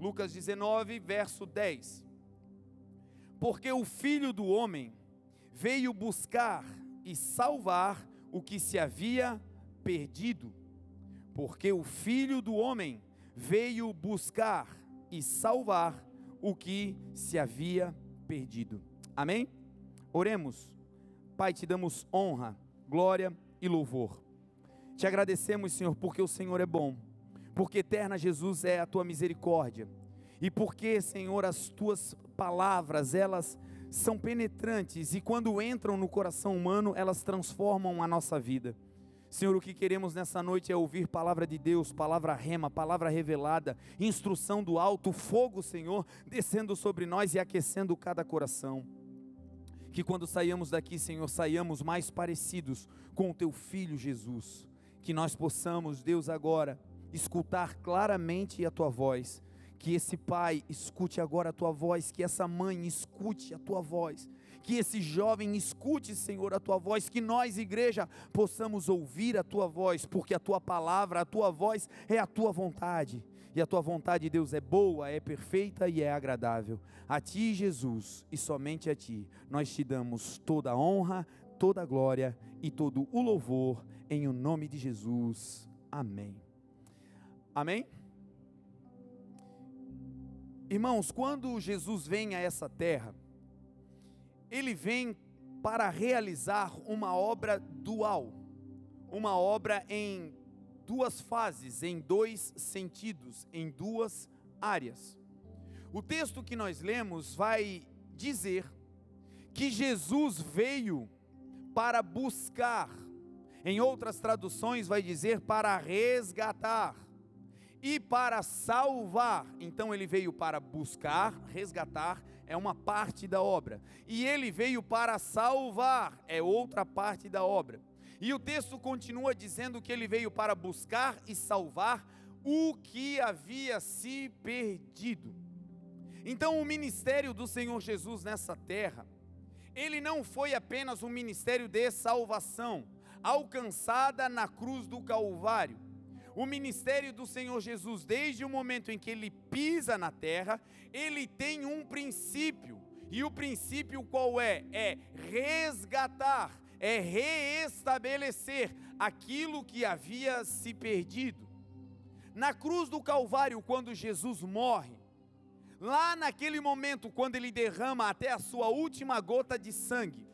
Lucas 19, verso 10. Porque o filho do homem veio buscar e salvar o que se havia perdido. Porque o filho do homem veio buscar e salvar o que se havia perdido. Amém? Oremos. Pai, te damos honra, glória e louvor. Te agradecemos, Senhor, porque o Senhor é bom, porque eterna Jesus é a tua misericórdia, e porque, Senhor, as tuas palavras, elas são penetrantes e quando entram no coração humano, elas transformam a nossa vida. Senhor, o que queremos nessa noite é ouvir palavra de Deus, palavra rema, palavra revelada, instrução do alto, fogo, Senhor, descendo sobre nós e aquecendo cada coração. Que quando saiamos daqui, Senhor, saiamos mais parecidos com o teu filho Jesus. Que nós possamos, Deus, agora escutar claramente a tua voz. Que esse pai escute agora a tua voz, que essa mãe escute a tua voz que esse jovem escute, Senhor, a tua voz, que nós, igreja, possamos ouvir a tua voz, porque a tua palavra, a tua voz é a tua vontade. E a tua vontade, Deus, é boa, é perfeita e é agradável. A ti, Jesus, e somente a ti, nós te damos toda a honra, toda a glória e todo o louvor, em o nome de Jesus. Amém. Amém? Irmãos, quando Jesus vem a essa terra, ele vem para realizar uma obra dual, uma obra em duas fases, em dois sentidos, em duas áreas. O texto que nós lemos vai dizer que Jesus veio para buscar, em outras traduções vai dizer para resgatar e para salvar. Então ele veio para buscar, resgatar é uma parte da obra. E ele veio para salvar, é outra parte da obra. E o texto continua dizendo que ele veio para buscar e salvar o que havia se perdido. Então, o ministério do Senhor Jesus nessa terra, ele não foi apenas um ministério de salvação, alcançada na cruz do Calvário o ministério do Senhor Jesus, desde o momento em que ele pisa na terra, ele tem um princípio. E o princípio qual é? É resgatar, é reestabelecer aquilo que havia se perdido. Na cruz do Calvário, quando Jesus morre, lá naquele momento, quando ele derrama até a sua última gota de sangue,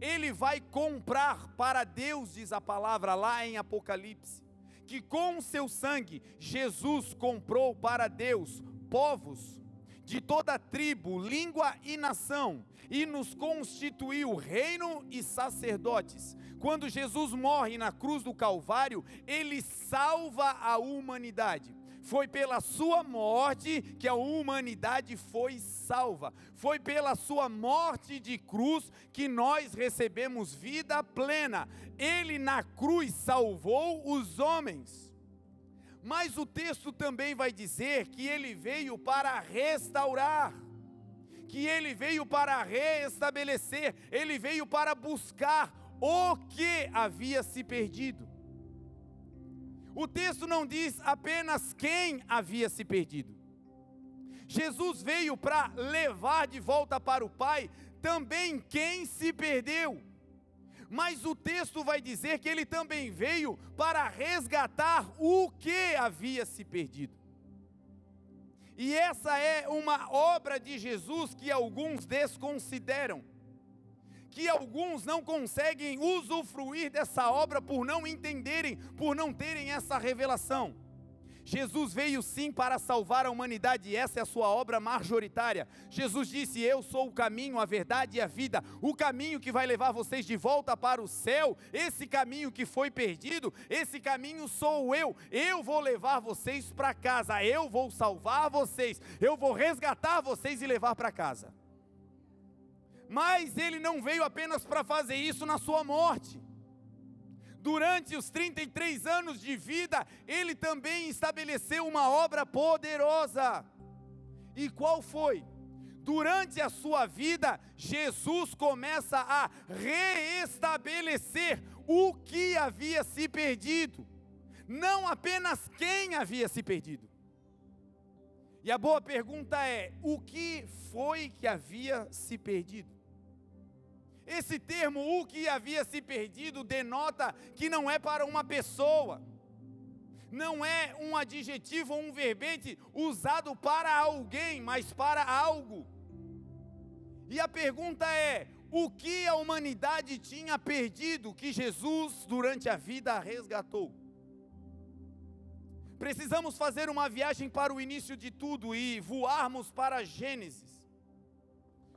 ele vai comprar para Deus, diz a palavra lá em Apocalipse que com o seu sangue Jesus comprou para Deus povos de toda tribo, língua e nação, e nos constituiu reino e sacerdotes. Quando Jesus morre na cruz do Calvário, ele salva a humanidade. Foi pela sua morte que a humanidade foi salva. Foi pela sua morte de cruz que nós recebemos vida plena. Ele na cruz salvou os homens. Mas o texto também vai dizer que ele veio para restaurar, que ele veio para reestabelecer, ele veio para buscar o que havia se perdido. O texto não diz apenas quem havia se perdido. Jesus veio para levar de volta para o Pai também quem se perdeu. Mas o texto vai dizer que ele também veio para resgatar o que havia se perdido. E essa é uma obra de Jesus que alguns desconsideram que alguns não conseguem usufruir dessa obra por não entenderem, por não terem essa revelação. Jesus veio sim para salvar a humanidade e essa é a sua obra majoritária. Jesus disse: Eu sou o caminho, a verdade e a vida. O caminho que vai levar vocês de volta para o céu, esse caminho que foi perdido, esse caminho sou eu. Eu vou levar vocês para casa, eu vou salvar vocês, eu vou resgatar vocês e levar para casa. Mas ele não veio apenas para fazer isso na sua morte. Durante os 33 anos de vida, ele também estabeleceu uma obra poderosa. E qual foi? Durante a sua vida, Jesus começa a reestabelecer o que havia se perdido, não apenas quem havia se perdido. E a boa pergunta é: o que foi que havia se perdido? Esse termo, o que havia se perdido, denota que não é para uma pessoa, não é um adjetivo ou um verbete usado para alguém, mas para algo. E a pergunta é: o que a humanidade tinha perdido que Jesus, durante a vida, resgatou? Precisamos fazer uma viagem para o início de tudo e voarmos para Gênesis.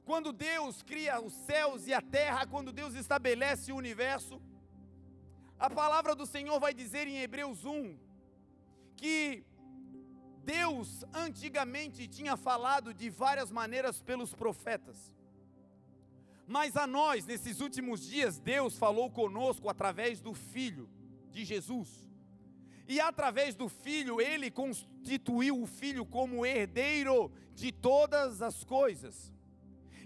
Quando Deus cria os céus e a terra, quando Deus estabelece o universo, a palavra do Senhor vai dizer em Hebreus 1 que Deus antigamente tinha falado de várias maneiras pelos profetas. Mas a nós, nesses últimos dias, Deus falou conosco através do Filho de Jesus. E através do Filho, ele constituiu o Filho como herdeiro de todas as coisas.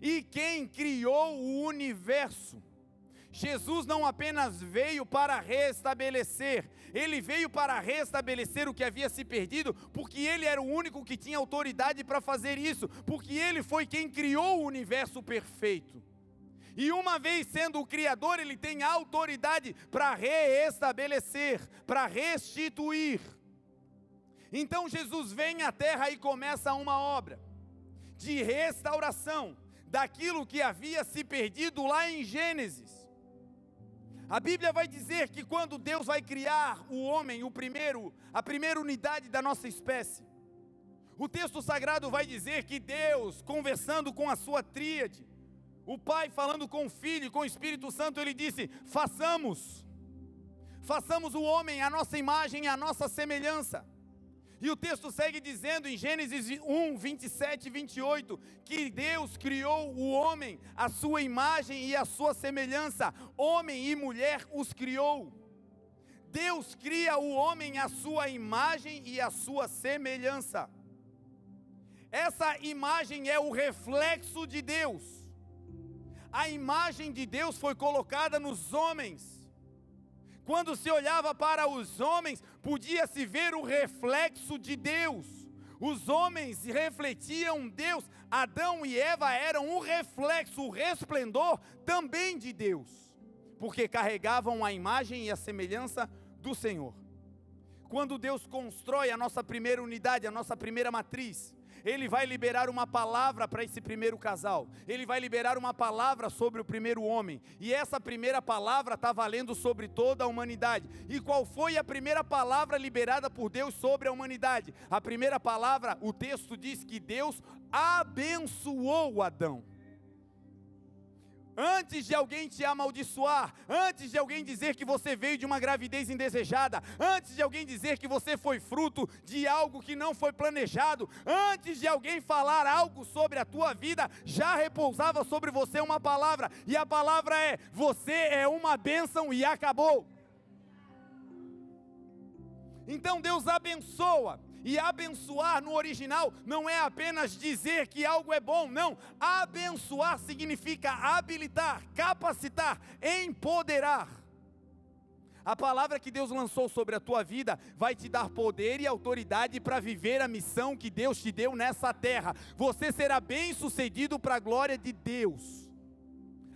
E quem criou o universo. Jesus não apenas veio para restabelecer, ele veio para restabelecer o que havia se perdido, porque ele era o único que tinha autoridade para fazer isso, porque ele foi quem criou o universo perfeito. E uma vez sendo o Criador, ele tem autoridade para reestabelecer, para restituir. Então Jesus vem à terra e começa uma obra de restauração daquilo que havia se perdido lá em Gênesis. A Bíblia vai dizer que quando Deus vai criar o homem, o primeiro, a primeira unidade da nossa espécie, o texto sagrado vai dizer que Deus, conversando com a sua tríade, o Pai falando com o Filho com o Espírito Santo, ele disse: façamos, façamos o homem a nossa imagem e a nossa semelhança. E o texto segue dizendo em Gênesis 1, 27 e 28, que Deus criou o homem, a sua imagem e a sua semelhança, homem e mulher os criou. Deus cria o homem a sua imagem e a sua semelhança. Essa imagem é o reflexo de Deus a imagem de Deus foi colocada nos homens. Quando se olhava para os homens, podia-se ver o reflexo de Deus. Os homens refletiam Deus. Adão e Eva eram um reflexo, o resplendor também de Deus, porque carregavam a imagem e a semelhança do Senhor. Quando Deus constrói a nossa primeira unidade, a nossa primeira matriz, ele vai liberar uma palavra para esse primeiro casal, ele vai liberar uma palavra sobre o primeiro homem, e essa primeira palavra está valendo sobre toda a humanidade. E qual foi a primeira palavra liberada por Deus sobre a humanidade? A primeira palavra, o texto diz que Deus abençoou Adão. Antes de alguém te amaldiçoar, antes de alguém dizer que você veio de uma gravidez indesejada, antes de alguém dizer que você foi fruto de algo que não foi planejado, antes de alguém falar algo sobre a tua vida, já repousava sobre você uma palavra, e a palavra é: você é uma bênção e acabou. Então Deus abençoa, e abençoar no original não é apenas dizer que algo é bom, não. Abençoar significa habilitar, capacitar, empoderar. A palavra que Deus lançou sobre a tua vida vai te dar poder e autoridade para viver a missão que Deus te deu nessa terra. Você será bem sucedido para a glória de Deus.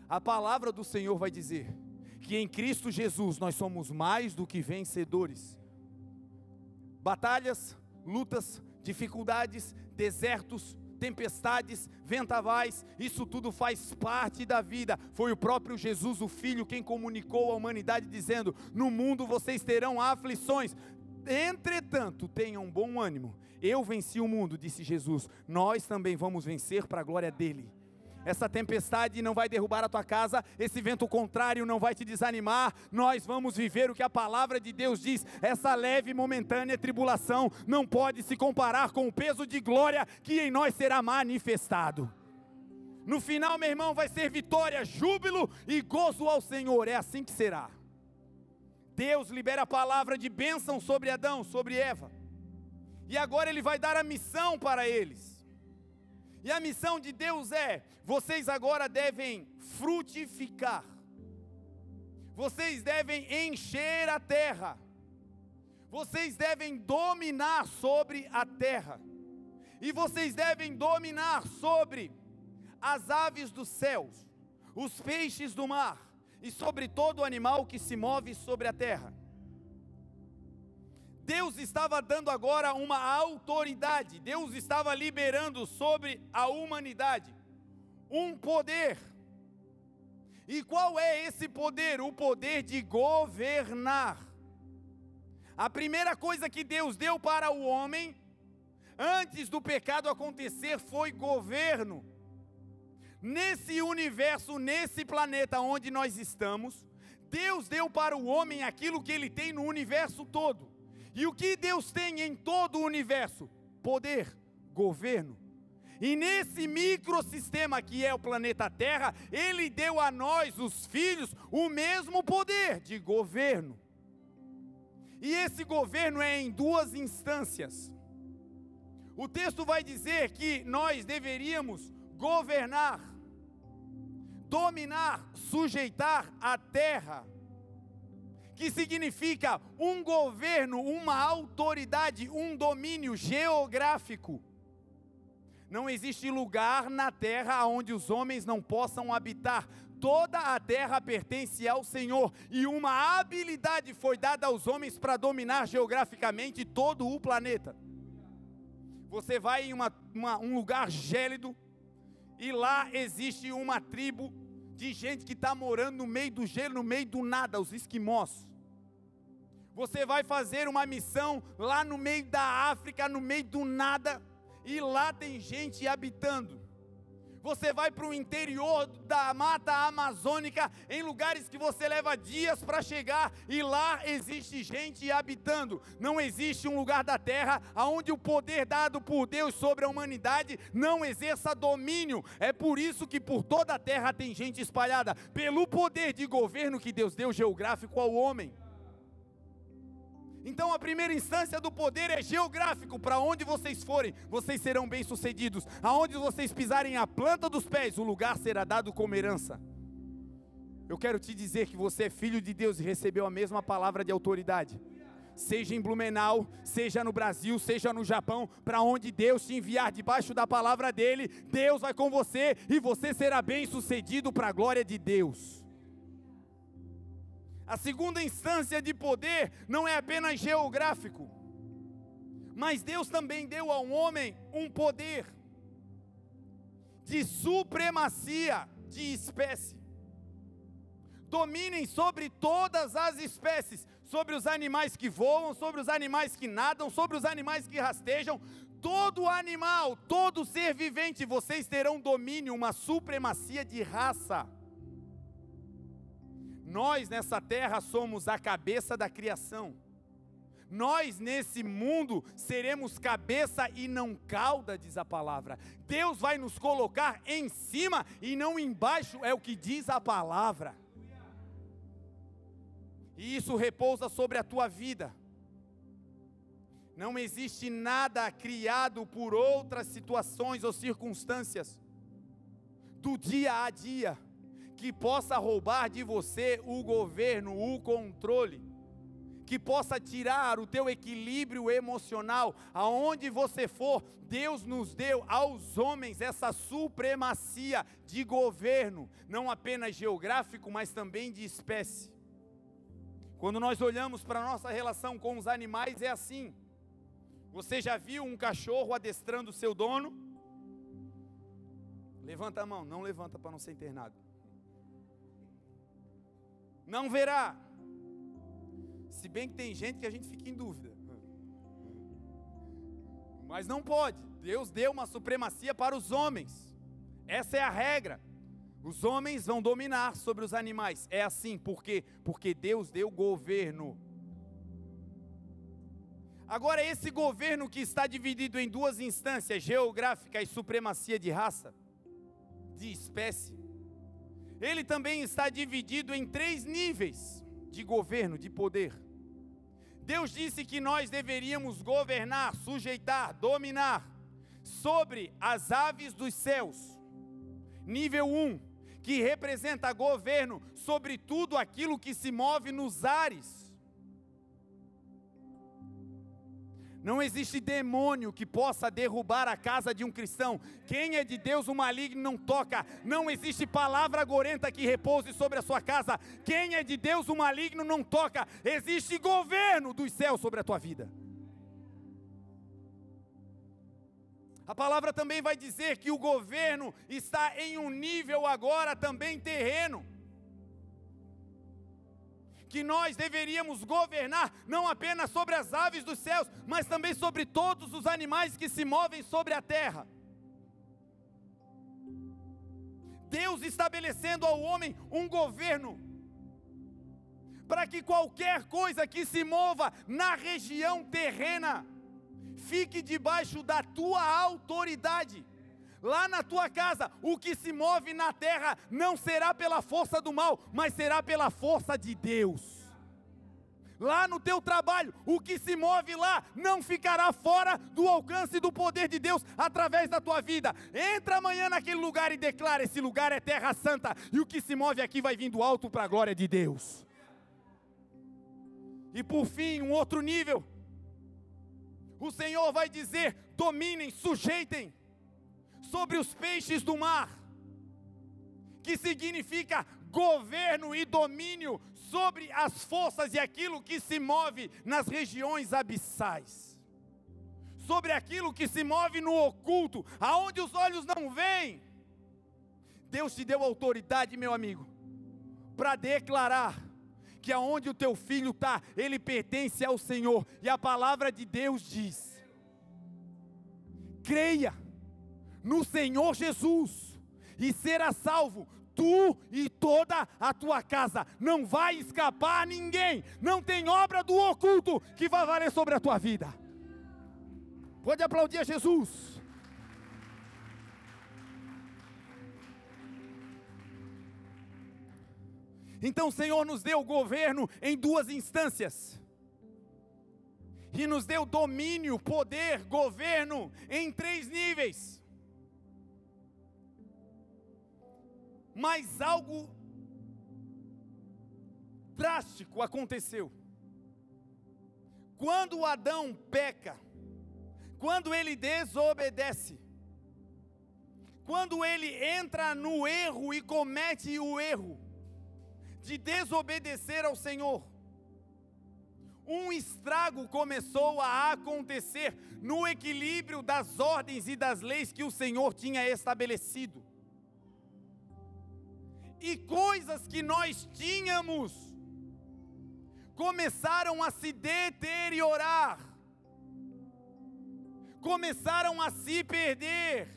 A palavra do Senhor vai dizer que em Cristo Jesus nós somos mais do que vencedores. Batalhas, lutas, dificuldades, desertos, tempestades, ventavais, isso tudo faz parte da vida. Foi o próprio Jesus, o Filho, quem comunicou à humanidade, dizendo: No mundo vocês terão aflições, entretanto, tenham bom ânimo. Eu venci o mundo, disse Jesus, nós também vamos vencer para a glória dele essa tempestade não vai derrubar a tua casa, esse vento contrário não vai te desanimar. Nós vamos viver o que a palavra de Deus diz. Essa leve e momentânea tribulação não pode se comparar com o peso de glória que em nós será manifestado. No final, meu irmão, vai ser vitória, júbilo e gozo ao Senhor. É assim que será. Deus libera a palavra de bênção sobre Adão, sobre Eva. E agora ele vai dar a missão para eles. E a missão de Deus é: vocês agora devem frutificar, vocês devem encher a terra, vocês devem dominar sobre a terra. E vocês devem dominar sobre as aves dos céus, os peixes do mar e sobre todo animal que se move sobre a terra. Deus estava dando agora uma autoridade, Deus estava liberando sobre a humanidade um poder. E qual é esse poder? O poder de governar. A primeira coisa que Deus deu para o homem, antes do pecado acontecer, foi governo. Nesse universo, nesse planeta onde nós estamos, Deus deu para o homem aquilo que ele tem no universo todo. E o que Deus tem em todo o universo? Poder, governo. E nesse microsistema que é o planeta Terra, Ele deu a nós, os filhos, o mesmo poder de governo. E esse governo é em duas instâncias. O texto vai dizer que nós deveríamos governar, dominar, sujeitar a terra que significa um governo, uma autoridade, um domínio geográfico. Não existe lugar na terra onde os homens não possam habitar. Toda a terra pertence ao Senhor e uma habilidade foi dada aos homens para dominar geograficamente todo o planeta. Você vai em uma, uma, um lugar gélido e lá existe uma tribo de gente que está morando no meio do gelo, no meio do nada, os esquimós. Você vai fazer uma missão lá no meio da África, no meio do nada, e lá tem gente habitando. Você vai para o interior da mata amazônica, em lugares que você leva dias para chegar, e lá existe gente habitando. Não existe um lugar da terra onde o poder dado por Deus sobre a humanidade não exerça domínio. É por isso que por toda a terra tem gente espalhada, pelo poder de governo que Deus deu geográfico ao homem. Então a primeira instância do poder é geográfico. Para onde vocês forem, vocês serão bem-sucedidos. Aonde vocês pisarem a planta dos pés, o lugar será dado como herança. Eu quero te dizer que você é filho de Deus e recebeu a mesma palavra de autoridade. Seja em Blumenau, seja no Brasil, seja no Japão, para onde Deus te enviar debaixo da palavra dele, Deus vai com você e você será bem-sucedido para a glória de Deus. A segunda instância de poder não é apenas geográfico, mas Deus também deu ao homem um poder de supremacia de espécie. Dominem sobre todas as espécies, sobre os animais que voam, sobre os animais que nadam, sobre os animais que rastejam, todo animal, todo ser vivente, vocês terão domínio, uma supremacia de raça. Nós nessa terra somos a cabeça da criação. Nós nesse mundo seremos cabeça e não cauda, diz a palavra. Deus vai nos colocar em cima e não embaixo, é o que diz a palavra. E isso repousa sobre a tua vida. Não existe nada criado por outras situações ou circunstâncias do dia a dia que possa roubar de você o governo, o controle, que possa tirar o teu equilíbrio emocional, aonde você for, Deus nos deu aos homens essa supremacia de governo, não apenas geográfico, mas também de espécie. Quando nós olhamos para a nossa relação com os animais, é assim. Você já viu um cachorro adestrando o seu dono? Levanta a mão, não levanta para não ser internado não verá. Se bem que tem gente que a gente fica em dúvida. Mas não pode. Deus deu uma supremacia para os homens. Essa é a regra. Os homens vão dominar sobre os animais. É assim, por quê? Porque Deus deu governo. Agora, esse governo que está dividido em duas instâncias, geográfica e supremacia de raça, de espécie, ele também está dividido em três níveis de governo, de poder. Deus disse que nós deveríamos governar, sujeitar, dominar sobre as aves dos céus. Nível 1, um, que representa governo sobre tudo aquilo que se move nos ares. Não existe demônio que possa derrubar a casa de um cristão. Quem é de Deus, o maligno não toca. Não existe palavra gorenta que repouse sobre a sua casa. Quem é de Deus, o maligno não toca. Existe governo dos céus sobre a tua vida. A palavra também vai dizer que o governo está em um nível agora também terreno que nós deveríamos governar não apenas sobre as aves dos céus, mas também sobre todos os animais que se movem sobre a terra. Deus estabelecendo ao homem um governo, para que qualquer coisa que se mova na região terrena fique debaixo da tua autoridade lá na tua casa, o que se move na terra não será pela força do mal, mas será pela força de Deus. Lá no teu trabalho, o que se move lá não ficará fora do alcance do poder de Deus através da tua vida. Entra amanhã naquele lugar e declara: esse lugar é terra santa, e o que se move aqui vai vindo alto para a glória de Deus. E por fim, um outro nível. O Senhor vai dizer: dominem, sujeitem sobre os peixes do mar, que significa governo e domínio sobre as forças e aquilo que se move nas regiões abissais, sobre aquilo que se move no oculto, aonde os olhos não veem. Deus te deu autoridade, meu amigo, para declarar que aonde o teu filho está, ele pertence ao Senhor, e a palavra de Deus diz: creia no Senhor Jesus e será salvo tu e toda a tua casa. Não vai escapar ninguém. Não tem obra do oculto que vai valer sobre a tua vida. Pode aplaudir a Jesus. Então o Senhor nos deu governo em duas instâncias. E nos deu domínio, poder, governo em três níveis. Mas algo drástico aconteceu. Quando Adão peca, quando ele desobedece, quando ele entra no erro e comete o erro de desobedecer ao Senhor, um estrago começou a acontecer no equilíbrio das ordens e das leis que o Senhor tinha estabelecido e coisas que nós tínhamos começaram a se deteriorar, começaram a se perder,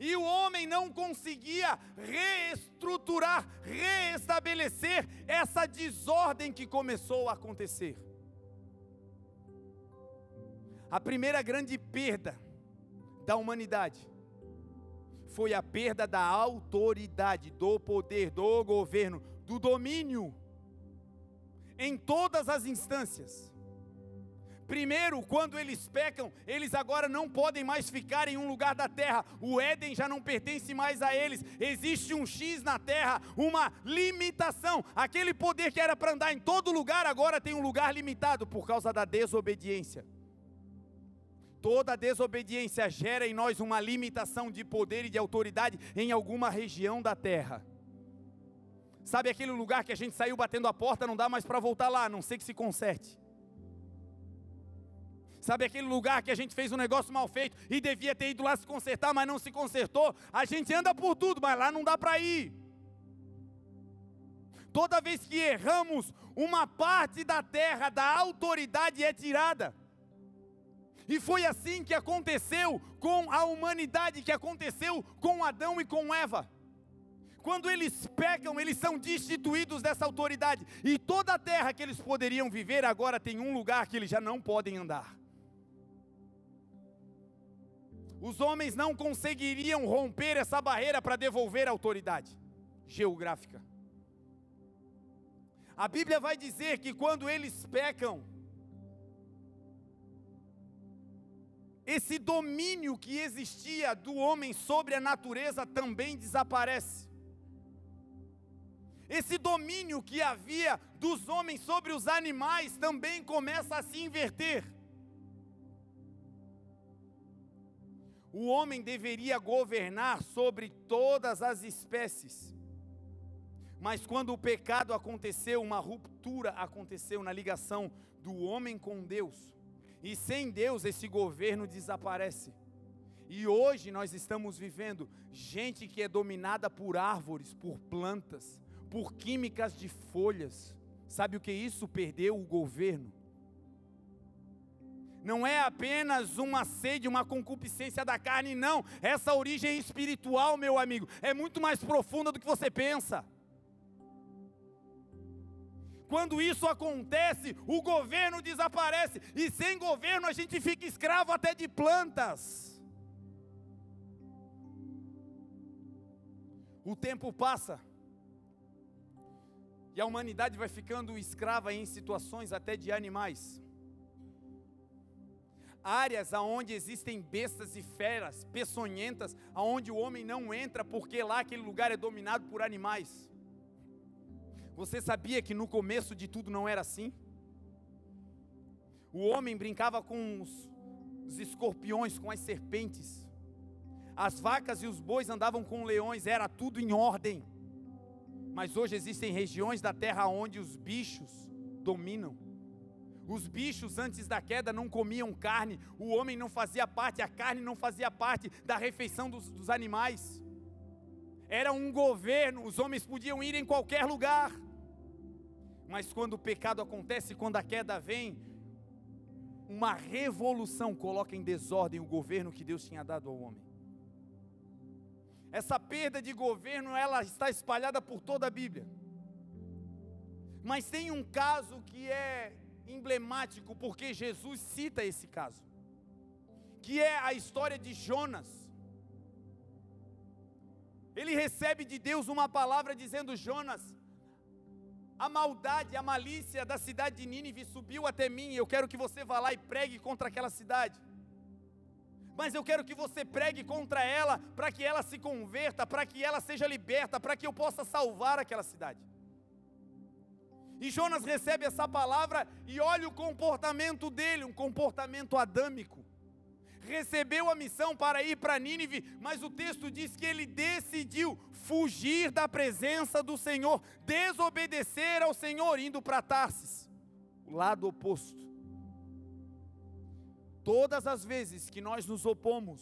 e o homem não conseguia reestruturar, reestabelecer essa desordem que começou a acontecer. A primeira grande perda da humanidade foi a perda da autoridade, do poder, do governo, do domínio, em todas as instâncias. Primeiro, quando eles pecam, eles agora não podem mais ficar em um lugar da terra. O Éden já não pertence mais a eles. Existe um X na terra, uma limitação. Aquele poder que era para andar em todo lugar, agora tem um lugar limitado por causa da desobediência. Toda desobediência gera em nós uma limitação de poder e de autoridade em alguma região da terra. Sabe aquele lugar que a gente saiu batendo a porta, não dá mais para voltar lá, a não sei que se conserte. Sabe aquele lugar que a gente fez um negócio mal feito e devia ter ido lá se consertar, mas não se consertou? A gente anda por tudo, mas lá não dá para ir. Toda vez que erramos, uma parte da terra, da autoridade é tirada. E foi assim que aconteceu com a humanidade, que aconteceu com Adão e com Eva. Quando eles pecam, eles são destituídos dessa autoridade. E toda a terra que eles poderiam viver agora tem um lugar que eles já não podem andar. Os homens não conseguiriam romper essa barreira para devolver a autoridade geográfica. A Bíblia vai dizer que quando eles pecam, esse domínio que existia do homem sobre a natureza também desaparece. esse domínio que havia dos homens sobre os animais também começa a se inverter. O homem deveria governar sobre todas as espécies. Mas quando o pecado aconteceu, uma ruptura aconteceu na ligação do homem com Deus. E sem Deus esse governo desaparece. E hoje nós estamos vivendo gente que é dominada por árvores, por plantas, por químicas de folhas. Sabe o que é isso? Perdeu o governo. Não é apenas uma sede, uma concupiscência da carne, não. Essa origem espiritual, meu amigo, é muito mais profunda do que você pensa. Quando isso acontece, o governo desaparece, e sem governo a gente fica escravo até de plantas. O tempo passa, e a humanidade vai ficando escrava em situações até de animais. Áreas aonde existem bestas e feras peçonhentas, aonde o homem não entra porque lá aquele lugar é dominado por animais. Você sabia que no começo de tudo não era assim? O homem brincava com os, os escorpiões, com as serpentes. As vacas e os bois andavam com leões, era tudo em ordem. Mas hoje existem regiões da terra onde os bichos dominam. Os bichos antes da queda não comiam carne, o homem não fazia parte, a carne não fazia parte da refeição dos, dos animais. Era um governo, os homens podiam ir em qualquer lugar. Mas quando o pecado acontece, quando a queda vem, uma revolução coloca em desordem o governo que Deus tinha dado ao homem. Essa perda de governo, ela está espalhada por toda a Bíblia. Mas tem um caso que é emblemático, porque Jesus cita esse caso, que é a história de Jonas. Ele recebe de Deus uma palavra dizendo: Jonas, a maldade, a malícia da cidade de Nínive subiu até mim, eu quero que você vá lá e pregue contra aquela cidade mas eu quero que você pregue contra ela, para que ela se converta, para que ela seja liberta, para que eu possa salvar aquela cidade. E Jonas recebe essa palavra e olha o comportamento dele, um comportamento adâmico. Recebeu a missão para ir para Nínive, mas o texto diz que ele decidiu fugir da presença do Senhor, desobedecer ao Senhor, indo para Tarsis, o lado oposto. Todas as vezes que nós nos opomos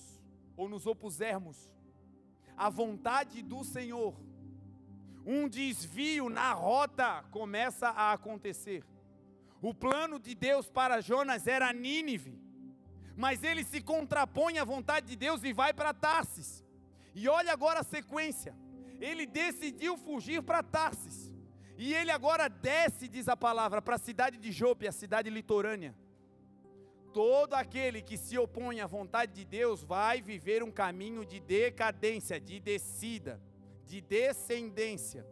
ou nos opusermos à vontade do Senhor, um desvio na rota começa a acontecer. O plano de Deus para Jonas era Nínive, mas ele se contrapõe à vontade de Deus e vai para Tarsis. E olha agora a sequência. Ele decidiu fugir para Tarsis. E ele agora desce, diz a palavra, para a cidade de Jope, a cidade litorânea. Todo aquele que se opõe à vontade de Deus vai viver um caminho de decadência, de descida, de descendência.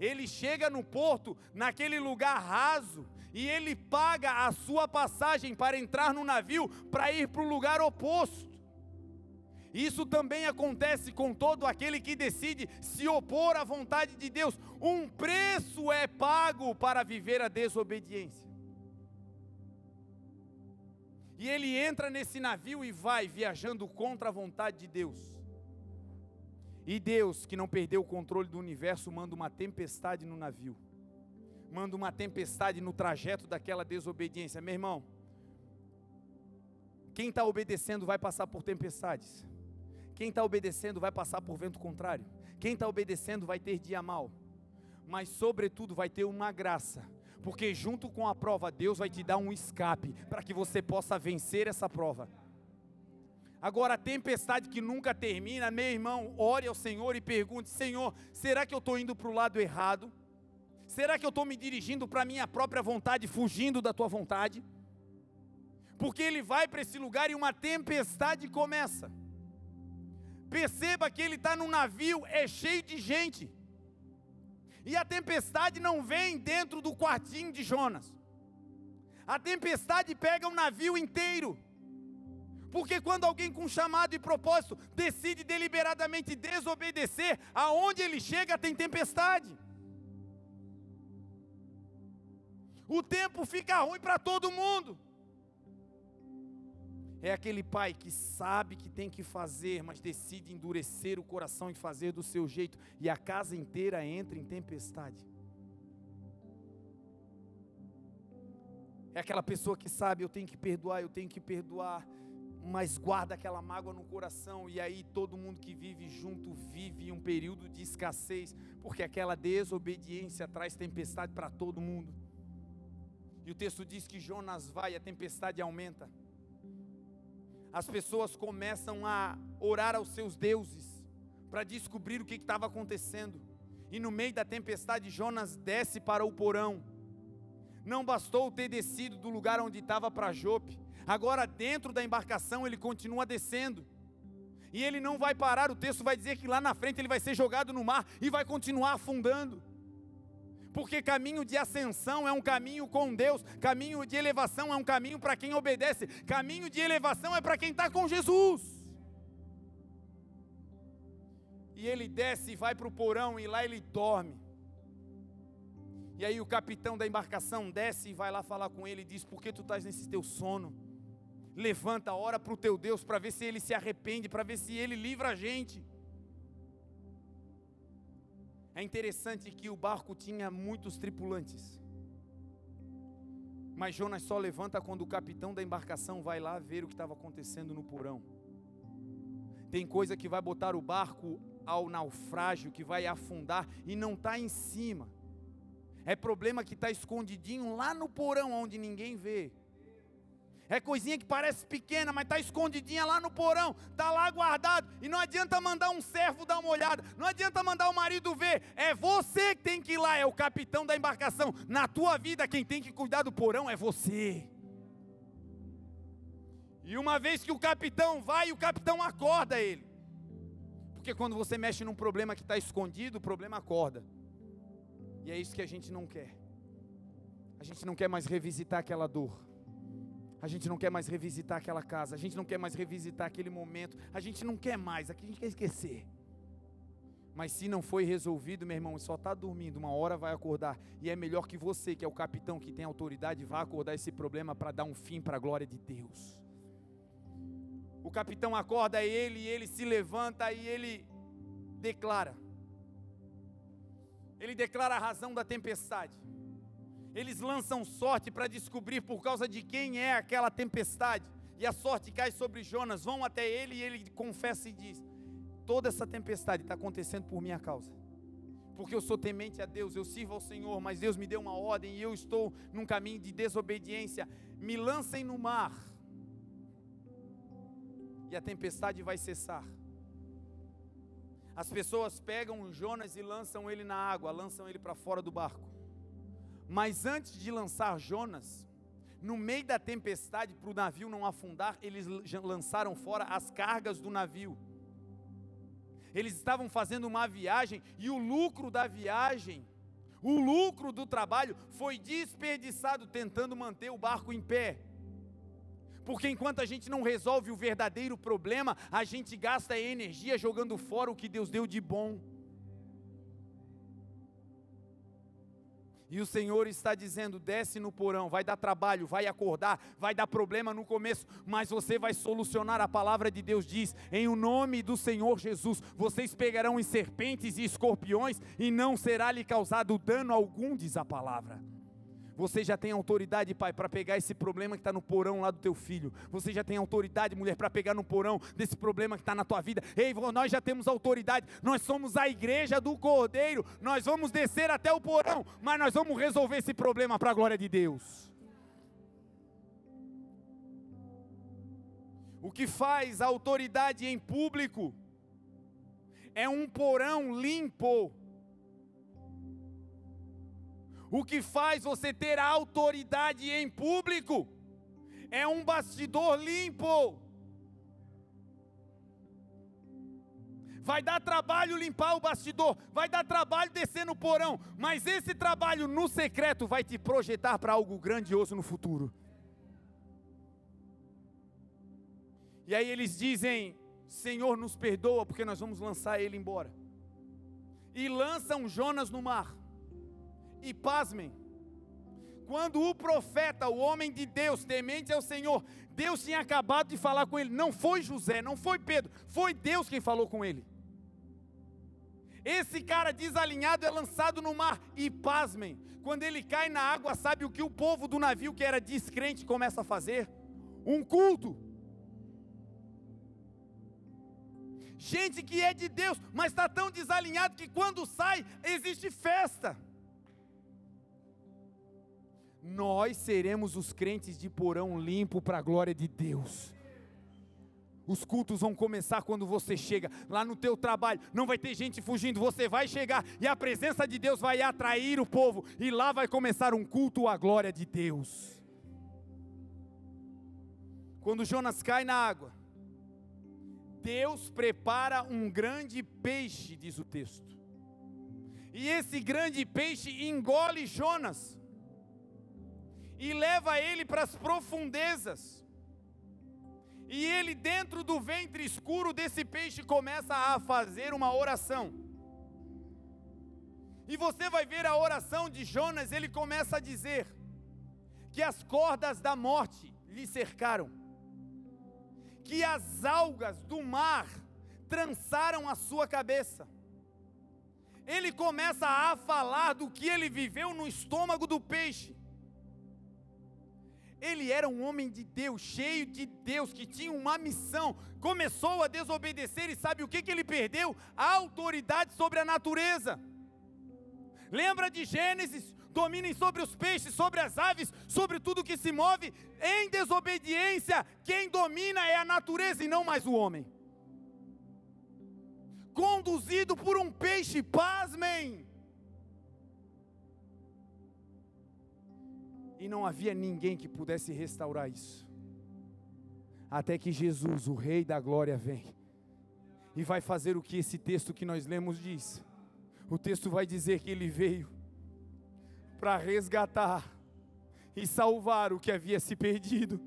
Ele chega no porto, naquele lugar raso, e ele paga a sua passagem para entrar no navio para ir para o lugar oposto. Isso também acontece com todo aquele que decide se opor à vontade de Deus. Um preço é pago para viver a desobediência. E ele entra nesse navio e vai viajando contra a vontade de Deus. E Deus, que não perdeu o controle do universo, manda uma tempestade no navio. Manda uma tempestade no trajeto daquela desobediência. Meu irmão, quem está obedecendo vai passar por tempestades. Quem está obedecendo vai passar por vento contrário. Quem está obedecendo vai ter dia mal. Mas, sobretudo, vai ter uma graça porque junto com a prova, Deus vai te dar um escape para que você possa vencer essa prova. Agora, a tempestade que nunca termina, meu irmão, ore ao Senhor e pergunte: Senhor, será que eu estou indo para o lado errado? Será que eu estou me dirigindo para a minha própria vontade, fugindo da tua vontade? Porque ele vai para esse lugar e uma tempestade começa. Perceba que ele está num navio, é cheio de gente. E a tempestade não vem dentro do quartinho de Jonas. A tempestade pega o um navio inteiro. Porque quando alguém com chamado e propósito decide deliberadamente desobedecer, aonde ele chega tem tempestade. O tempo fica ruim para todo mundo. É aquele pai que sabe que tem que fazer, mas decide endurecer o coração e fazer do seu jeito, e a casa inteira entra em tempestade. É aquela pessoa que sabe, eu tenho que perdoar, eu tenho que perdoar, mas guarda aquela mágoa no coração, e aí todo mundo que vive junto vive um período de escassez, porque aquela desobediência traz tempestade para todo mundo. E o texto diz que Jonas vai e a tempestade aumenta as pessoas começam a orar aos seus deuses para descobrir o que estava acontecendo. E no meio da tempestade, Jonas desce para o porão. Não bastou ter descido do lugar onde estava para Jope, agora dentro da embarcação ele continua descendo. E ele não vai parar, o texto vai dizer que lá na frente ele vai ser jogado no mar e vai continuar afundando porque caminho de ascensão é um caminho com Deus, caminho de elevação é um caminho para quem obedece, caminho de elevação é para quem está com Jesus. E ele desce e vai para o porão e lá ele dorme. E aí o capitão da embarcação desce e vai lá falar com ele e diz: Por que tu estás nesse teu sono? Levanta, ora para o teu Deus para ver se ele se arrepende, para ver se ele livra a gente. É interessante que o barco tinha muitos tripulantes. Mas Jonas só levanta quando o capitão da embarcação vai lá ver o que estava acontecendo no porão. Tem coisa que vai botar o barco ao naufrágio, que vai afundar e não está em cima. É problema que está escondidinho lá no porão onde ninguém vê. É coisinha que parece pequena, mas está escondidinha lá no porão, está lá guardado. E não adianta mandar um servo dar uma olhada, não adianta mandar o marido ver. É você que tem que ir lá, é o capitão da embarcação. Na tua vida, quem tem que cuidar do porão é você. E uma vez que o capitão vai, o capitão acorda ele. Porque quando você mexe num problema que está escondido, o problema acorda. E é isso que a gente não quer. A gente não quer mais revisitar aquela dor. A gente não quer mais revisitar aquela casa, a gente não quer mais revisitar aquele momento, a gente não quer mais, aqui a gente quer esquecer. Mas se não foi resolvido, meu irmão, só está dormindo, uma hora vai acordar. E é melhor que você, que é o capitão, que tem autoridade, vá acordar esse problema para dar um fim para a glória de Deus. O capitão acorda ele, e ele se levanta e ele declara. Ele declara a razão da tempestade eles lançam sorte para descobrir por causa de quem é aquela tempestade. E a sorte cai sobre Jonas. Vão até ele e ele confessa e diz: Toda essa tempestade está acontecendo por minha causa. Porque eu sou temente a Deus, eu sirvo ao Senhor, mas Deus me deu uma ordem e eu estou num caminho de desobediência. Me lancem no mar, e a tempestade vai cessar. As pessoas pegam Jonas e lançam ele na água, lançam ele para fora do barco. Mas antes de lançar Jonas, no meio da tempestade, para o navio não afundar, eles lançaram fora as cargas do navio. Eles estavam fazendo uma viagem e o lucro da viagem, o lucro do trabalho foi desperdiçado tentando manter o barco em pé. Porque enquanto a gente não resolve o verdadeiro problema, a gente gasta energia jogando fora o que Deus deu de bom. E o Senhor está dizendo: desce no porão, vai dar trabalho, vai acordar, vai dar problema no começo, mas você vai solucionar. A palavra de Deus diz: em o nome do Senhor Jesus, vocês pegarão em serpentes e escorpiões, e não será lhe causado dano algum, diz a palavra. Você já tem autoridade, pai, para pegar esse problema que está no porão lá do teu filho. Você já tem autoridade, mulher, para pegar no porão desse problema que está na tua vida. Ei, nós já temos autoridade. Nós somos a igreja do Cordeiro. Nós vamos descer até o porão, mas nós vamos resolver esse problema para a glória de Deus. O que faz a autoridade em público é um porão limpo o que faz você ter autoridade em público é um bastidor limpo. Vai dar trabalho limpar o bastidor, vai dar trabalho descer no porão, mas esse trabalho no secreto vai te projetar para algo grandioso no futuro. E aí eles dizem: Senhor, nos perdoa, porque nós vamos lançar ele embora. E lançam Jonas no mar. E pasmem, Quando o profeta, o homem de Deus, temente ao Senhor, Deus tinha acabado de falar com ele. Não foi José, não foi Pedro, foi Deus quem falou com ele. Esse cara desalinhado é lançado no mar. E pasmem, quando ele cai na água, sabe o que o povo do navio que era descrente começa a fazer? Um culto. Gente que é de Deus, mas está tão desalinhado que quando sai, existe festa. Nós seremos os crentes de porão limpo para a glória de Deus. Os cultos vão começar quando você chega lá no teu trabalho. Não vai ter gente fugindo, você vai chegar e a presença de Deus vai atrair o povo e lá vai começar um culto à glória de Deus. Quando Jonas cai na água, Deus prepara um grande peixe, diz o texto. E esse grande peixe engole Jonas e leva ele para as profundezas. E ele, dentro do ventre escuro desse peixe, começa a fazer uma oração. E você vai ver a oração de Jonas, ele começa a dizer que as cordas da morte lhe cercaram, que as algas do mar trançaram a sua cabeça. Ele começa a falar do que ele viveu no estômago do peixe ele era um homem de Deus, cheio de Deus, que tinha uma missão. Começou a desobedecer e sabe o que, que ele perdeu? A autoridade sobre a natureza. Lembra de Gênesis? Dominem sobre os peixes, sobre as aves, sobre tudo que se move. Em desobediência, quem domina é a natureza e não mais o homem. Conduzido por um peixe, pasmem. E não havia ninguém que pudesse restaurar isso. Até que Jesus, o Rei da Glória, vem e vai fazer o que esse texto que nós lemos diz. O texto vai dizer que ele veio para resgatar e salvar o que havia se perdido.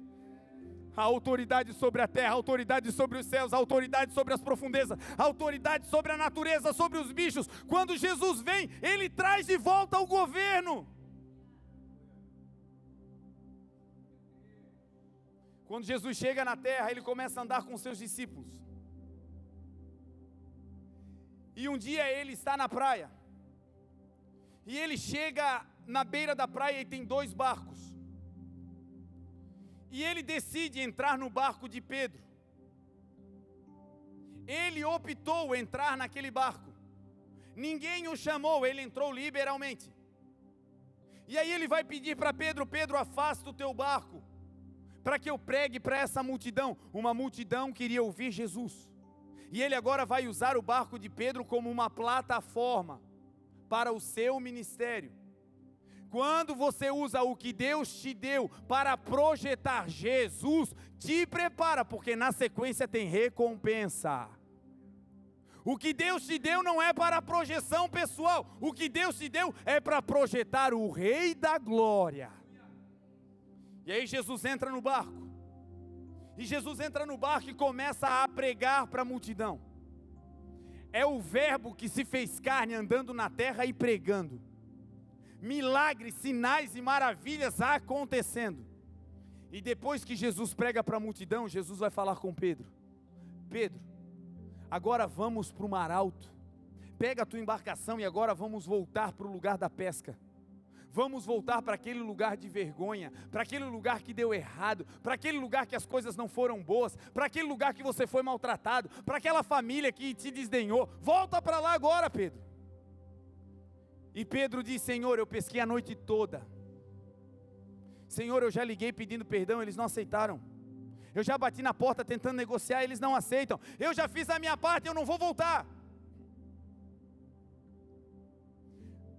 A autoridade sobre a terra, a autoridade sobre os céus, a autoridade sobre as profundezas, a autoridade sobre a natureza, sobre os bichos. Quando Jesus vem, ele traz de volta o governo. Quando Jesus chega na terra, ele começa a andar com seus discípulos. E um dia ele está na praia. E ele chega na beira da praia e tem dois barcos. E ele decide entrar no barco de Pedro. Ele optou entrar naquele barco. Ninguém o chamou, ele entrou liberalmente. E aí ele vai pedir para Pedro: Pedro, afasta o teu barco para que eu pregue para essa multidão. Uma multidão queria ouvir Jesus. E ele agora vai usar o barco de Pedro como uma plataforma para o seu ministério. Quando você usa o que Deus te deu para projetar Jesus, te prepara, porque na sequência tem recompensa. O que Deus te deu não é para projeção pessoal, o que Deus te deu é para projetar o Rei da Glória. E aí Jesus entra no barco. E Jesus entra no barco e começa a pregar para a multidão. É o Verbo que se fez carne andando na terra e pregando. Milagres, sinais e maravilhas acontecendo. E depois que Jesus prega para a multidão, Jesus vai falar com Pedro: Pedro, agora vamos para o mar alto. Pega a tua embarcação e agora vamos voltar para o lugar da pesca. Vamos voltar para aquele lugar de vergonha, para aquele lugar que deu errado, para aquele lugar que as coisas não foram boas, para aquele lugar que você foi maltratado, para aquela família que te desdenhou. Volta para lá agora, Pedro. E Pedro diz: Senhor, eu pesquei a noite toda. Senhor, eu já liguei pedindo perdão, eles não aceitaram. Eu já bati na porta tentando negociar, eles não aceitam. Eu já fiz a minha parte, eu não vou voltar.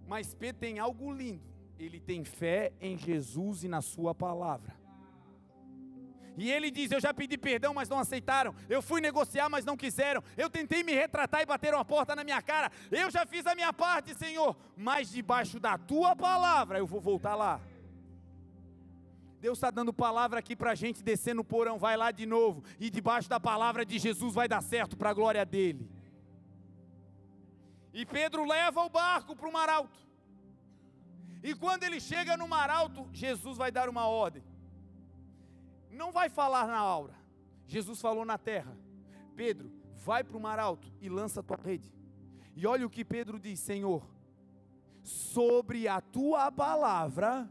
Mas Pedro tem algo lindo ele tem fé em Jesus e na Sua palavra. E ele diz: Eu já pedi perdão, mas não aceitaram. Eu fui negociar, mas não quiseram. Eu tentei me retratar e bateram a porta na minha cara. Eu já fiz a minha parte, Senhor. Mas debaixo da tua palavra eu vou voltar lá. Deus está dando palavra aqui para a gente descer no porão, vai lá de novo. E debaixo da palavra de Jesus vai dar certo para a glória dele. E Pedro leva o barco para o mar alto. E quando ele chega no mar alto, Jesus vai dar uma ordem. Não vai falar na aura. Jesus falou na terra. Pedro, vai para o mar alto e lança a tua rede. E olha o que Pedro diz: Senhor, sobre a tua palavra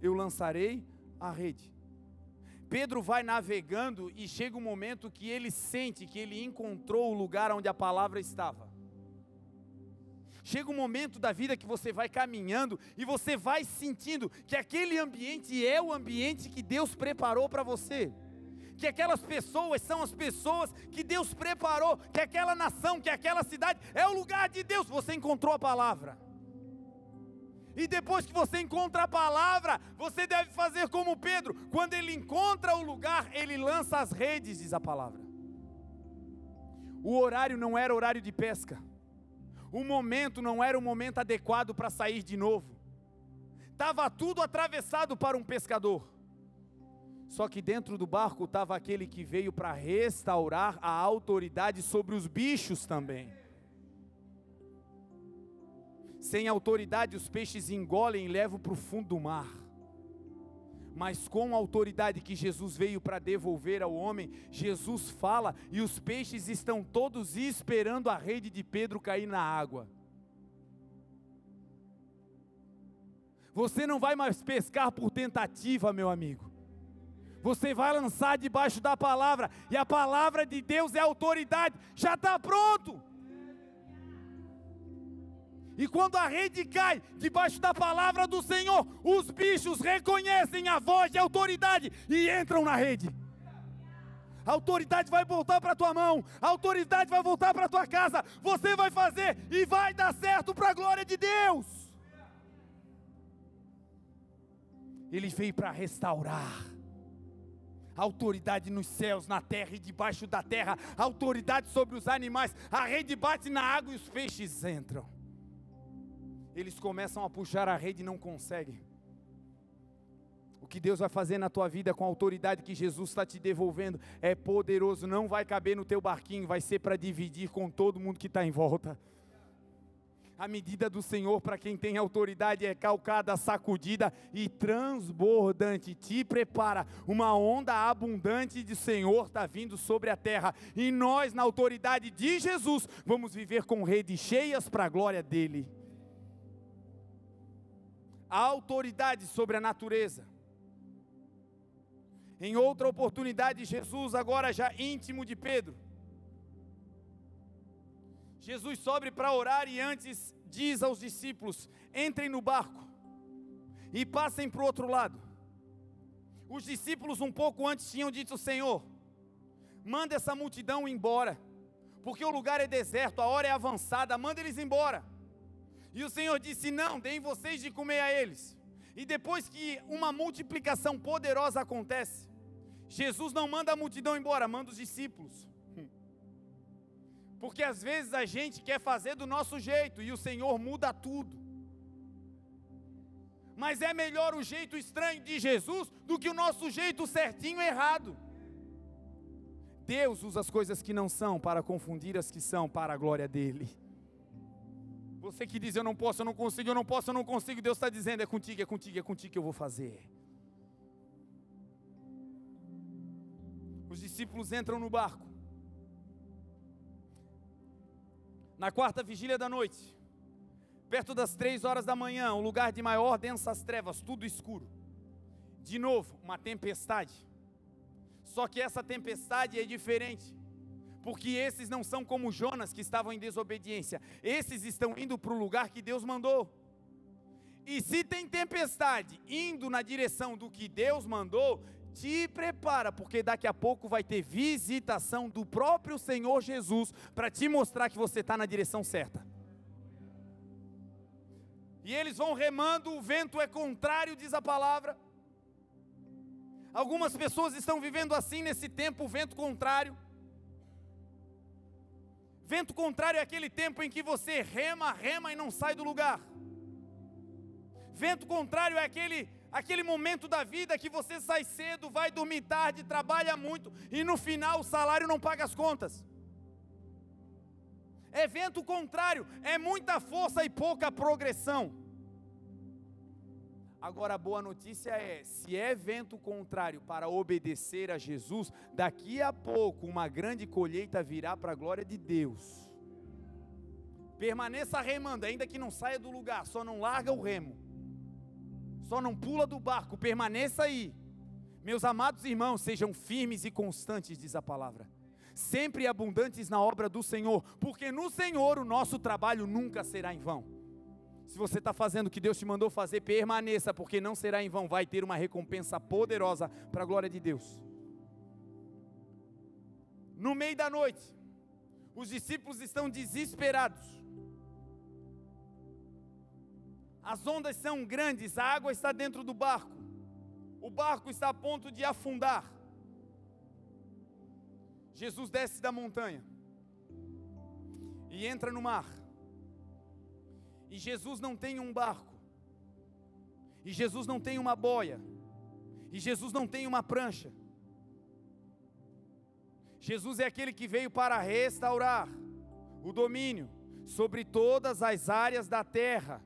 eu lançarei a rede. Pedro vai navegando e chega um momento que ele sente que ele encontrou o lugar onde a palavra estava. Chega um momento da vida que você vai caminhando e você vai sentindo que aquele ambiente é o ambiente que Deus preparou para você. Que aquelas pessoas são as pessoas que Deus preparou, que aquela nação, que aquela cidade é o lugar de Deus. Você encontrou a palavra. E depois que você encontra a palavra, você deve fazer como Pedro. Quando ele encontra o lugar, ele lança as redes, diz a palavra. O horário não era horário de pesca. O momento não era o momento adequado para sair de novo. Estava tudo atravessado para um pescador. Só que dentro do barco estava aquele que veio para restaurar a autoridade sobre os bichos também. Sem autoridade, os peixes engolem e levam para o fundo do mar. Mas com a autoridade que Jesus veio para devolver ao homem, Jesus fala e os peixes estão todos esperando a rede de Pedro cair na água. Você não vai mais pescar por tentativa, meu amigo. Você vai lançar debaixo da palavra, e a palavra de Deus é autoridade, já está pronto. E quando a rede cai debaixo da palavra do Senhor, os bichos reconhecem a voz de autoridade e entram na rede. A autoridade vai voltar para tua mão, a autoridade vai voltar para tua casa. Você vai fazer e vai dar certo para a glória de Deus. Ele veio para restaurar a autoridade nos céus, na terra e debaixo da terra, autoridade sobre os animais. A rede bate na água e os peixes entram eles começam a puxar a rede e não conseguem. O que Deus vai fazer na tua vida com a autoridade que Jesus está te devolvendo é poderoso, não vai caber no teu barquinho, vai ser para dividir com todo mundo que está em volta. A medida do Senhor para quem tem autoridade é calcada, sacudida e transbordante. Te prepara, uma onda abundante de Senhor está vindo sobre a terra. E nós, na autoridade de Jesus, vamos viver com redes cheias para a glória dEle a autoridade sobre a natureza. Em outra oportunidade, Jesus, agora já íntimo de Pedro, Jesus sobe para orar e antes diz aos discípulos: entrem no barco e passem para o outro lado. Os discípulos, um pouco antes, tinham dito: Senhor, manda essa multidão embora, porque o lugar é deserto, a hora é avançada, manda eles embora. E o Senhor disse: Não, deem vocês de comer a eles. E depois que uma multiplicação poderosa acontece, Jesus não manda a multidão embora, manda os discípulos. Porque às vezes a gente quer fazer do nosso jeito e o Senhor muda tudo. Mas é melhor o jeito estranho de Jesus do que o nosso jeito certinho errado. Deus usa as coisas que não são para confundir as que são para a glória dele. Você que diz eu não posso, eu não consigo, eu não posso, eu não consigo, Deus está dizendo é contigo, é contigo, é contigo que eu vou fazer. Os discípulos entram no barco. Na quarta vigília da noite, perto das três horas da manhã, um lugar de maior densas trevas, tudo escuro. De novo, uma tempestade. Só que essa tempestade é diferente porque esses não são como Jonas que estavam em desobediência, esses estão indo para o lugar que Deus mandou. E se tem tempestade indo na direção do que Deus mandou, te prepara, porque daqui a pouco vai ter visitação do próprio Senhor Jesus para te mostrar que você está na direção certa. E eles vão remando, o vento é contrário, diz a palavra. Algumas pessoas estão vivendo assim nesse tempo, o vento contrário. Vento contrário é aquele tempo em que você rema, rema e não sai do lugar. Vento contrário é aquele aquele momento da vida que você sai cedo, vai dormir tarde, trabalha muito e no final o salário não paga as contas. É vento contrário, é muita força e pouca progressão. Agora a boa notícia é: se é vento contrário para obedecer a Jesus, daqui a pouco uma grande colheita virá para a glória de Deus. Permaneça remando, ainda que não saia do lugar, só não larga o remo, só não pula do barco, permaneça aí. Meus amados irmãos, sejam firmes e constantes, diz a palavra, sempre abundantes na obra do Senhor, porque no Senhor o nosso trabalho nunca será em vão. Se você está fazendo o que Deus te mandou fazer, permaneça, porque não será em vão, vai ter uma recompensa poderosa para a glória de Deus. No meio da noite, os discípulos estão desesperados. As ondas são grandes, a água está dentro do barco, o barco está a ponto de afundar. Jesus desce da montanha e entra no mar. E Jesus não tem um barco. E Jesus não tem uma boia. E Jesus não tem uma prancha. Jesus é aquele que veio para restaurar o domínio sobre todas as áreas da terra.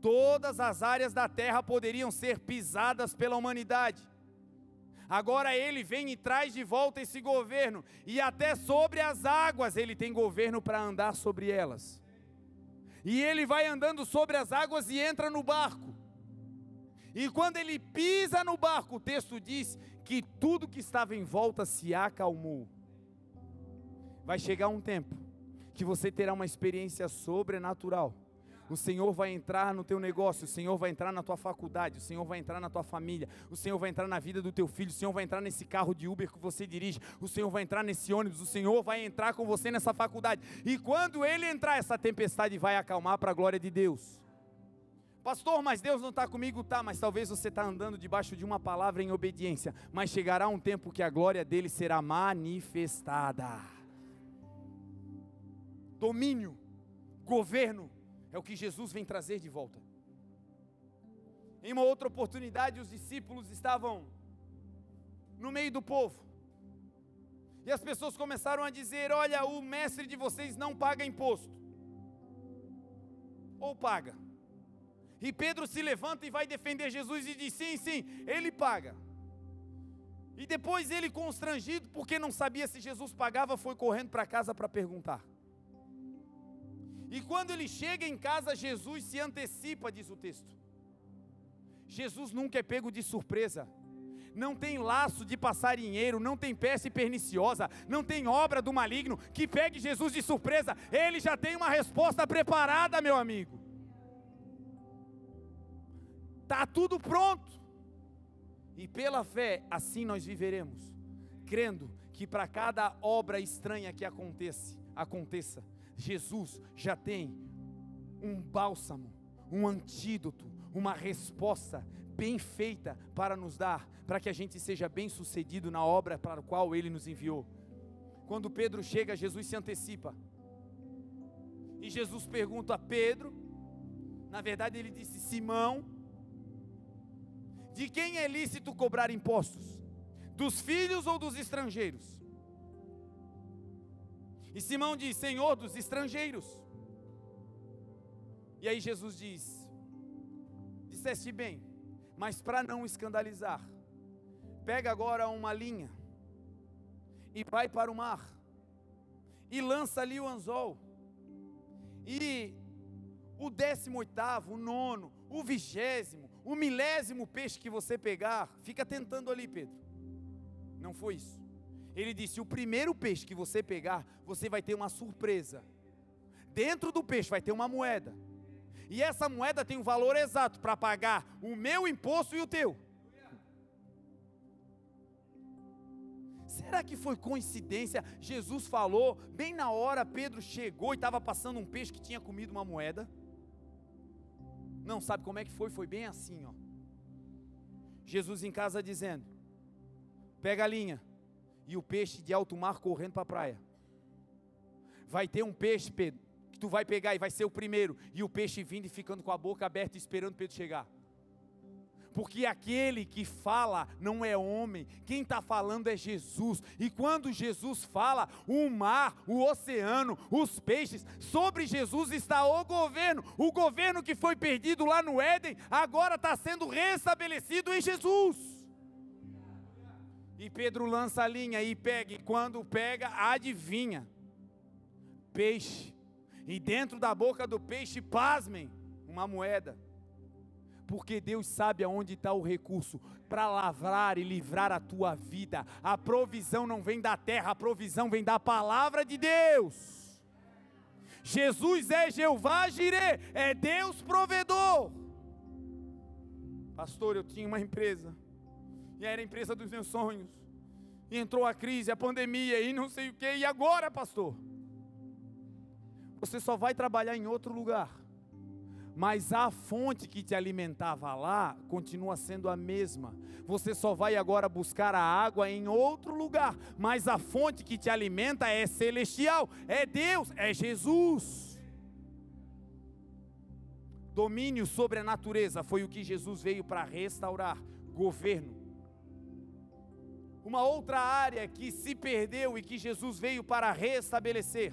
Todas as áreas da terra poderiam ser pisadas pela humanidade. Agora ele vem e traz de volta esse governo, e até sobre as águas ele tem governo para andar sobre elas. E ele vai andando sobre as águas e entra no barco. E quando ele pisa no barco, o texto diz que tudo que estava em volta se acalmou. Vai chegar um tempo que você terá uma experiência sobrenatural o Senhor vai entrar no teu negócio, o Senhor vai entrar na tua faculdade, o Senhor vai entrar na tua família, o Senhor vai entrar na vida do teu filho, o Senhor vai entrar nesse carro de Uber que você dirige, o Senhor vai entrar nesse ônibus, o Senhor vai entrar com você nessa faculdade. E quando ele entrar, essa tempestade vai acalmar para a glória de Deus. Pastor, mas Deus não está comigo, tá, mas talvez você está andando debaixo de uma palavra em obediência, mas chegará um tempo que a glória dele será manifestada. Domínio, governo, é o que Jesus vem trazer de volta. Em uma outra oportunidade, os discípulos estavam no meio do povo. E as pessoas começaram a dizer: Olha, o mestre de vocês não paga imposto. Ou paga. E Pedro se levanta e vai defender Jesus e diz: Sim, sim, ele paga. E depois ele, constrangido, porque não sabia se Jesus pagava, foi correndo para casa para perguntar. E quando ele chega em casa, Jesus se antecipa, diz o texto. Jesus nunca é pego de surpresa. Não tem laço de passarinheiro, não tem peste perniciosa, não tem obra do maligno que pegue Jesus de surpresa. Ele já tem uma resposta preparada, meu amigo. Tá tudo pronto. E pela fé, assim nós viveremos, crendo que para cada obra estranha que aconteça, aconteça, Jesus já tem um bálsamo, um antídoto, uma resposta bem feita para nos dar, para que a gente seja bem sucedido na obra para a qual Ele nos enviou. Quando Pedro chega, Jesus se antecipa. E Jesus pergunta a Pedro, na verdade ele disse: Simão, de quem é lícito cobrar impostos? Dos filhos ou dos estrangeiros? E Simão diz: Senhor dos estrangeiros. E aí Jesus diz: Disseste bem, mas para não escandalizar, pega agora uma linha e vai para o mar e lança ali o anzol. E o décimo oitavo, o nono, o vigésimo, o milésimo peixe que você pegar, fica tentando ali, Pedro. Não foi isso. Ele disse: o primeiro peixe que você pegar, você vai ter uma surpresa. Dentro do peixe vai ter uma moeda. E essa moeda tem um valor exato para pagar o meu imposto e o teu. Será que foi coincidência? Jesus falou, bem na hora Pedro chegou e estava passando um peixe que tinha comido uma moeda. Não, sabe como é que foi? Foi bem assim, ó. Jesus em casa dizendo: Pega a linha, e o peixe de alto mar correndo para a praia. Vai ter um peixe, Pedro, que tu vai pegar e vai ser o primeiro, e o peixe vindo e ficando com a boca aberta esperando Pedro chegar. porque aquele que fala não é homem, quem está falando é Jesus. E quando Jesus fala, o mar, o oceano, os peixes, sobre Jesus está o governo, o governo que foi perdido lá no Éden, agora está sendo restabelecido em Jesus. E Pedro lança a linha e pega, e quando pega, adivinha: peixe. E dentro da boca do peixe, pasmem, uma moeda porque Deus sabe aonde está o recurso para lavrar e livrar a tua vida. A provisão não vem da terra, a provisão vem da palavra de Deus. Jesus é Jeová Jireh, é Deus provedor. Pastor, eu tinha uma empresa, e era a empresa dos meus sonhos, e entrou a crise, a pandemia, e não sei o que, e agora, pastor? Você só vai trabalhar em outro lugar mas a fonte que te alimentava lá continua sendo a mesma. Você só vai agora buscar a água em outro lugar, mas a fonte que te alimenta é celestial, é Deus, é Jesus. Domínio sobre a natureza foi o que Jesus veio para restaurar governo. Uma outra área que se perdeu e que Jesus veio para restabelecer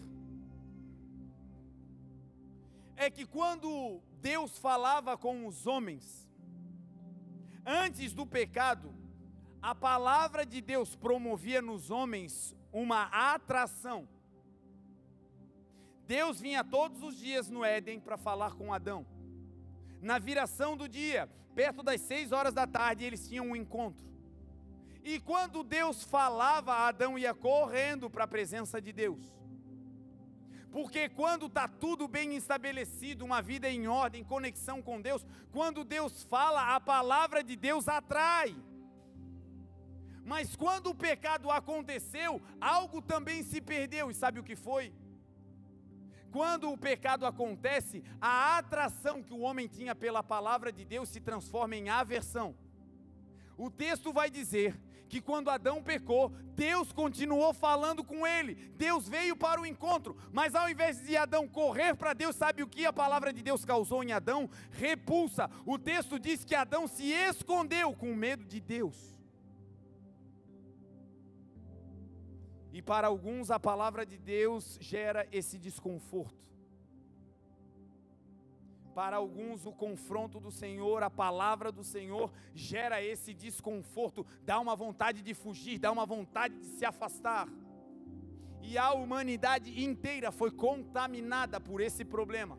é que quando Deus falava com os homens, antes do pecado, a palavra de Deus promovia nos homens uma atração. Deus vinha todos os dias no Éden para falar com Adão. Na viração do dia, perto das seis horas da tarde, eles tinham um encontro. E quando Deus falava, Adão ia correndo para a presença de Deus. Porque quando está tudo bem estabelecido, uma vida em ordem, conexão com Deus, quando Deus fala, a palavra de Deus atrai. Mas quando o pecado aconteceu, algo também se perdeu, e sabe o que foi? Quando o pecado acontece, a atração que o homem tinha pela palavra de Deus se transforma em aversão. O texto vai dizer que quando Adão pecou, Deus continuou falando com ele. Deus veio para o encontro, mas ao invés de Adão correr para Deus, sabe o que a palavra de Deus causou em Adão? Repulsa. O texto diz que Adão se escondeu com medo de Deus. E para alguns a palavra de Deus gera esse desconforto. Para alguns, o confronto do Senhor, a palavra do Senhor, gera esse desconforto, dá uma vontade de fugir, dá uma vontade de se afastar. E a humanidade inteira foi contaminada por esse problema.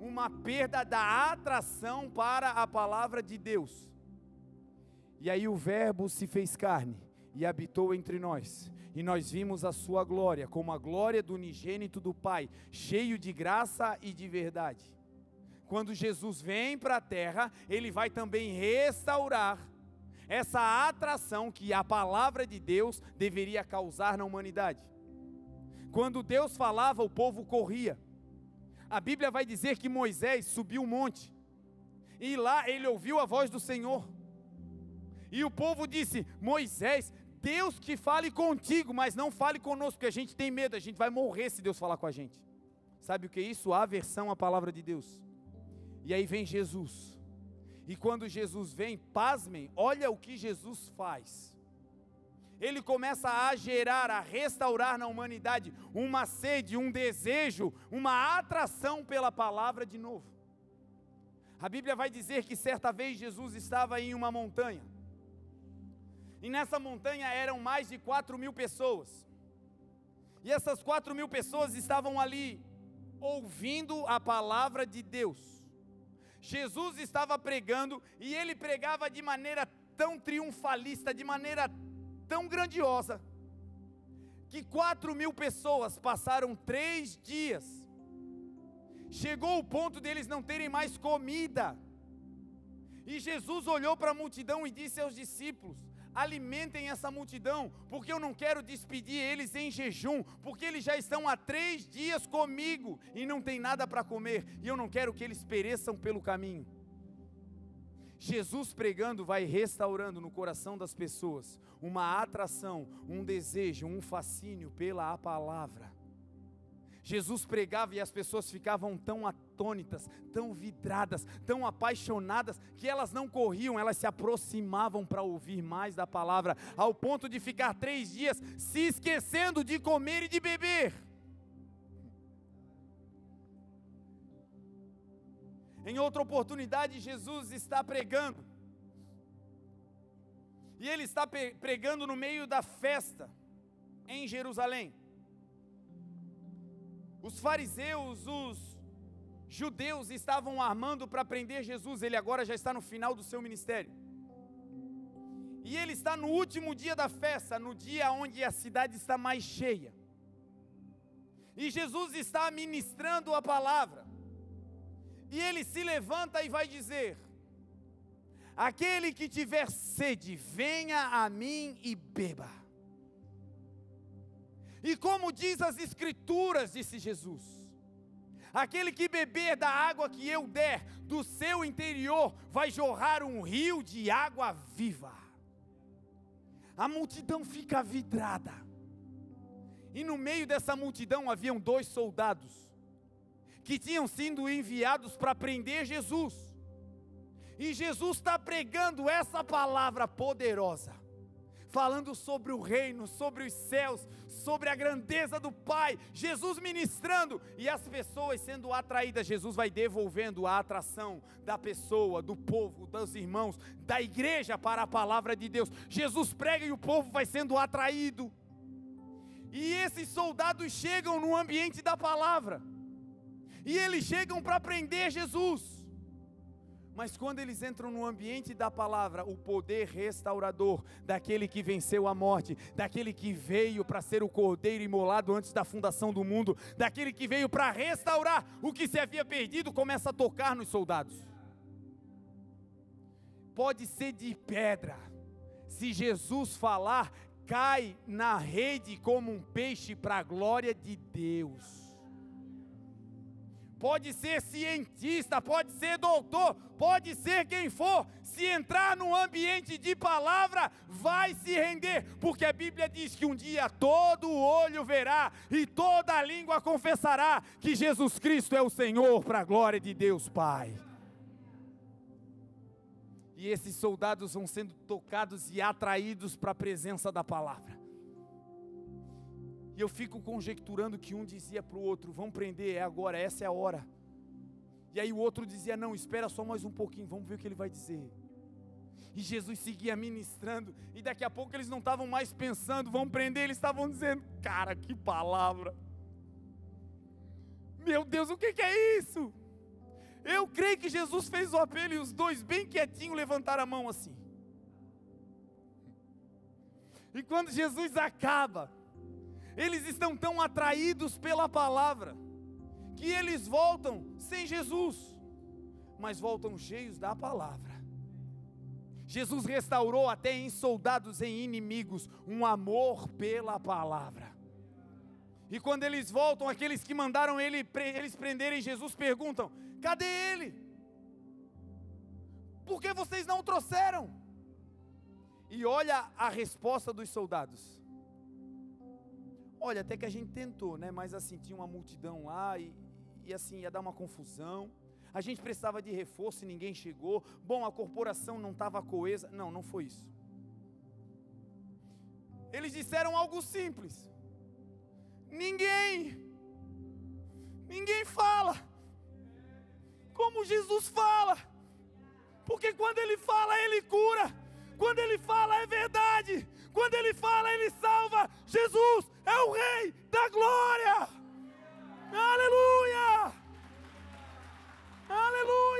Uma perda da atração para a palavra de Deus. E aí o Verbo se fez carne e habitou entre nós e nós vimos a sua glória, como a glória do unigênito do Pai, cheio de graça e de verdade. Quando Jesus vem para a terra, ele vai também restaurar essa atração que a palavra de Deus deveria causar na humanidade. Quando Deus falava, o povo corria. A Bíblia vai dizer que Moisés subiu um monte, e lá ele ouviu a voz do Senhor. E o povo disse: Moisés, Deus que fale contigo, mas não fale conosco, porque a gente tem medo, a gente vai morrer se Deus falar com a gente. Sabe o que é isso? A aversão à palavra de Deus. E aí vem Jesus. E quando Jesus vem, pasmem, olha o que Jesus faz. Ele começa a gerar, a restaurar na humanidade uma sede, um desejo, uma atração pela palavra de novo. A Bíblia vai dizer que certa vez Jesus estava em uma montanha. E nessa montanha eram mais de 4 mil pessoas. E essas 4 mil pessoas estavam ali, ouvindo a palavra de Deus. Jesus estava pregando e ele pregava de maneira tão triunfalista, de maneira tão grandiosa, que 4 mil pessoas passaram três dias. Chegou o ponto deles não terem mais comida. E Jesus olhou para a multidão e disse aos discípulos: alimentem essa multidão, porque eu não quero despedir eles em jejum, porque eles já estão há três dias comigo e não tem nada para comer, e eu não quero que eles pereçam pelo caminho. Jesus pregando vai restaurando no coração das pessoas uma atração, um desejo, um fascínio pela palavra. Jesus pregava e as pessoas ficavam tão atônitas, tão vidradas, tão apaixonadas, que elas não corriam, elas se aproximavam para ouvir mais da palavra, ao ponto de ficar três dias se esquecendo de comer e de beber. Em outra oportunidade, Jesus está pregando, e ele está pregando no meio da festa em Jerusalém. Os fariseus, os judeus estavam armando para prender Jesus, ele agora já está no final do seu ministério. E ele está no último dia da festa, no dia onde a cidade está mais cheia. E Jesus está ministrando a palavra. E ele se levanta e vai dizer: Aquele que tiver sede, venha a mim e beba. E como diz as Escrituras, disse Jesus: Aquele que beber da água que eu der, do seu interior vai jorrar um rio de água viva. A multidão fica vidrada. E no meio dessa multidão haviam dois soldados que tinham sido enviados para prender Jesus. E Jesus está pregando essa palavra poderosa falando sobre o reino, sobre os céus, sobre a grandeza do Pai, Jesus ministrando e as pessoas sendo atraídas. Jesus vai devolvendo a atração da pessoa, do povo, dos irmãos, da igreja para a palavra de Deus. Jesus prega e o povo vai sendo atraído. E esses soldados chegam no ambiente da palavra, e eles chegam para prender Jesus. Mas quando eles entram no ambiente da palavra, o poder restaurador daquele que venceu a morte, daquele que veio para ser o cordeiro imolado antes da fundação do mundo, daquele que veio para restaurar o que se havia perdido, começa a tocar nos soldados. Pode ser de pedra, se Jesus falar, cai na rede como um peixe para a glória de Deus pode ser cientista, pode ser doutor, pode ser quem for, se entrar no ambiente de palavra, vai se render, porque a Bíblia diz que um dia todo olho verá e toda língua confessará que Jesus Cristo é o Senhor, para a glória de Deus Pai. E esses soldados vão sendo tocados e atraídos para a presença da palavra. E eu fico conjecturando que um dizia para o outro: vamos prender, é agora, essa é a hora. E aí o outro dizia: não, espera só mais um pouquinho, vamos ver o que ele vai dizer. E Jesus seguia ministrando, e daqui a pouco eles não estavam mais pensando, vamos prender, eles estavam dizendo: cara, que palavra. Meu Deus, o que, que é isso? Eu creio que Jesus fez o apelo e os dois, bem quietinhos, levantaram a mão assim. E quando Jesus acaba, eles estão tão atraídos pela palavra, que eles voltam sem Jesus, mas voltam cheios da palavra. Jesus restaurou até em soldados, em inimigos, um amor pela palavra. E quando eles voltam, aqueles que mandaram ele, eles prenderem Jesus perguntam: cadê ele? Por que vocês não o trouxeram? E olha a resposta dos soldados. Olha, até que a gente tentou, né? Mas assim, tinha uma multidão lá e, e assim, ia dar uma confusão. A gente precisava de reforço e ninguém chegou. Bom, a corporação não estava coesa. Não, não foi isso. Eles disseram algo simples. Ninguém, ninguém fala como Jesus fala. Porque quando ele fala, ele cura. Quando ele fala, é verdade. Quando ele fala, ele salva. Jesus é o Rei da glória. Aleluia! Aleluia!